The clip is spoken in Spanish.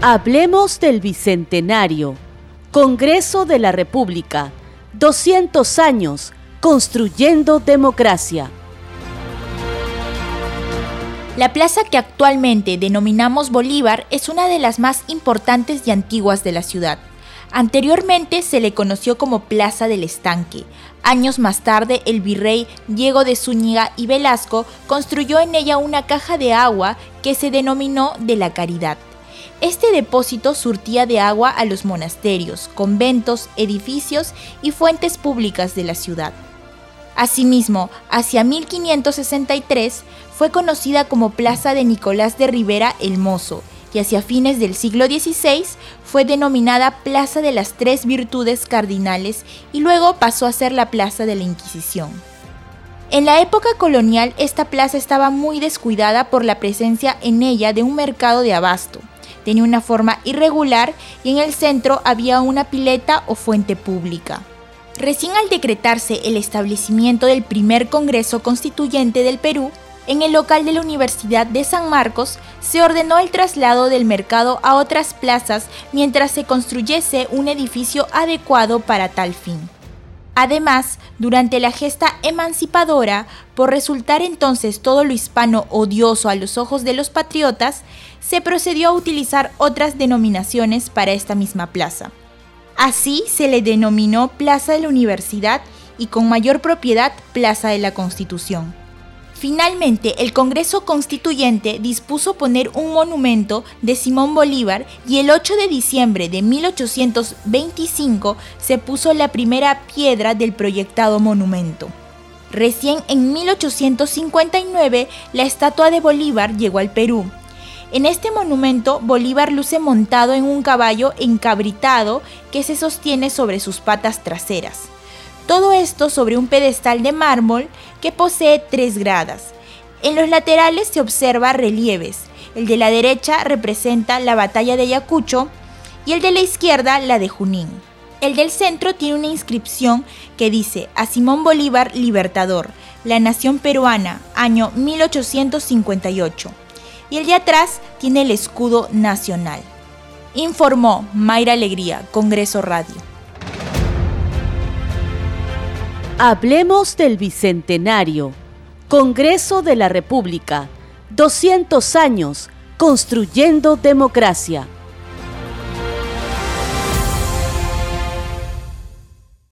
Hablemos del Bicentenario. Congreso de la República. 200 años construyendo democracia. La plaza que actualmente denominamos Bolívar es una de las más importantes y antiguas de la ciudad. Anteriormente se le conoció como Plaza del Estanque. Años más tarde, el virrey Diego de Zúñiga y Velasco construyó en ella una caja de agua que se denominó de la Caridad. Este depósito surtía de agua a los monasterios, conventos, edificios y fuentes públicas de la ciudad. Asimismo, hacia 1563 fue conocida como Plaza de Nicolás de Rivera el Mozo y hacia fines del siglo XVI fue denominada Plaza de las Tres Virtudes Cardinales y luego pasó a ser la Plaza de la Inquisición. En la época colonial esta plaza estaba muy descuidada por la presencia en ella de un mercado de abasto, Tenía una forma irregular y en el centro había una pileta o fuente pública. Recién al decretarse el establecimiento del primer Congreso Constituyente del Perú, en el local de la Universidad de San Marcos se ordenó el traslado del mercado a otras plazas mientras se construyese un edificio adecuado para tal fin. Además, durante la gesta emancipadora, por resultar entonces todo lo hispano odioso a los ojos de los patriotas, se procedió a utilizar otras denominaciones para esta misma plaza. Así se le denominó Plaza de la Universidad y con mayor propiedad Plaza de la Constitución. Finalmente, el Congreso Constituyente dispuso poner un monumento de Simón Bolívar y el 8 de diciembre de 1825 se puso la primera piedra del proyectado monumento. Recién en 1859 la estatua de Bolívar llegó al Perú. En este monumento Bolívar luce montado en un caballo encabritado que se sostiene sobre sus patas traseras. Todo esto sobre un pedestal de mármol que posee tres gradas. En los laterales se observa relieves. El de la derecha representa la batalla de Ayacucho y el de la izquierda la de Junín. El del centro tiene una inscripción que dice a Simón Bolívar Libertador, la nación peruana, año 1858. Y el de atrás tiene el escudo nacional. Informó Mayra Alegría, Congreso Radio. Hablemos del Bicentenario. Congreso de la República. 200 años construyendo democracia.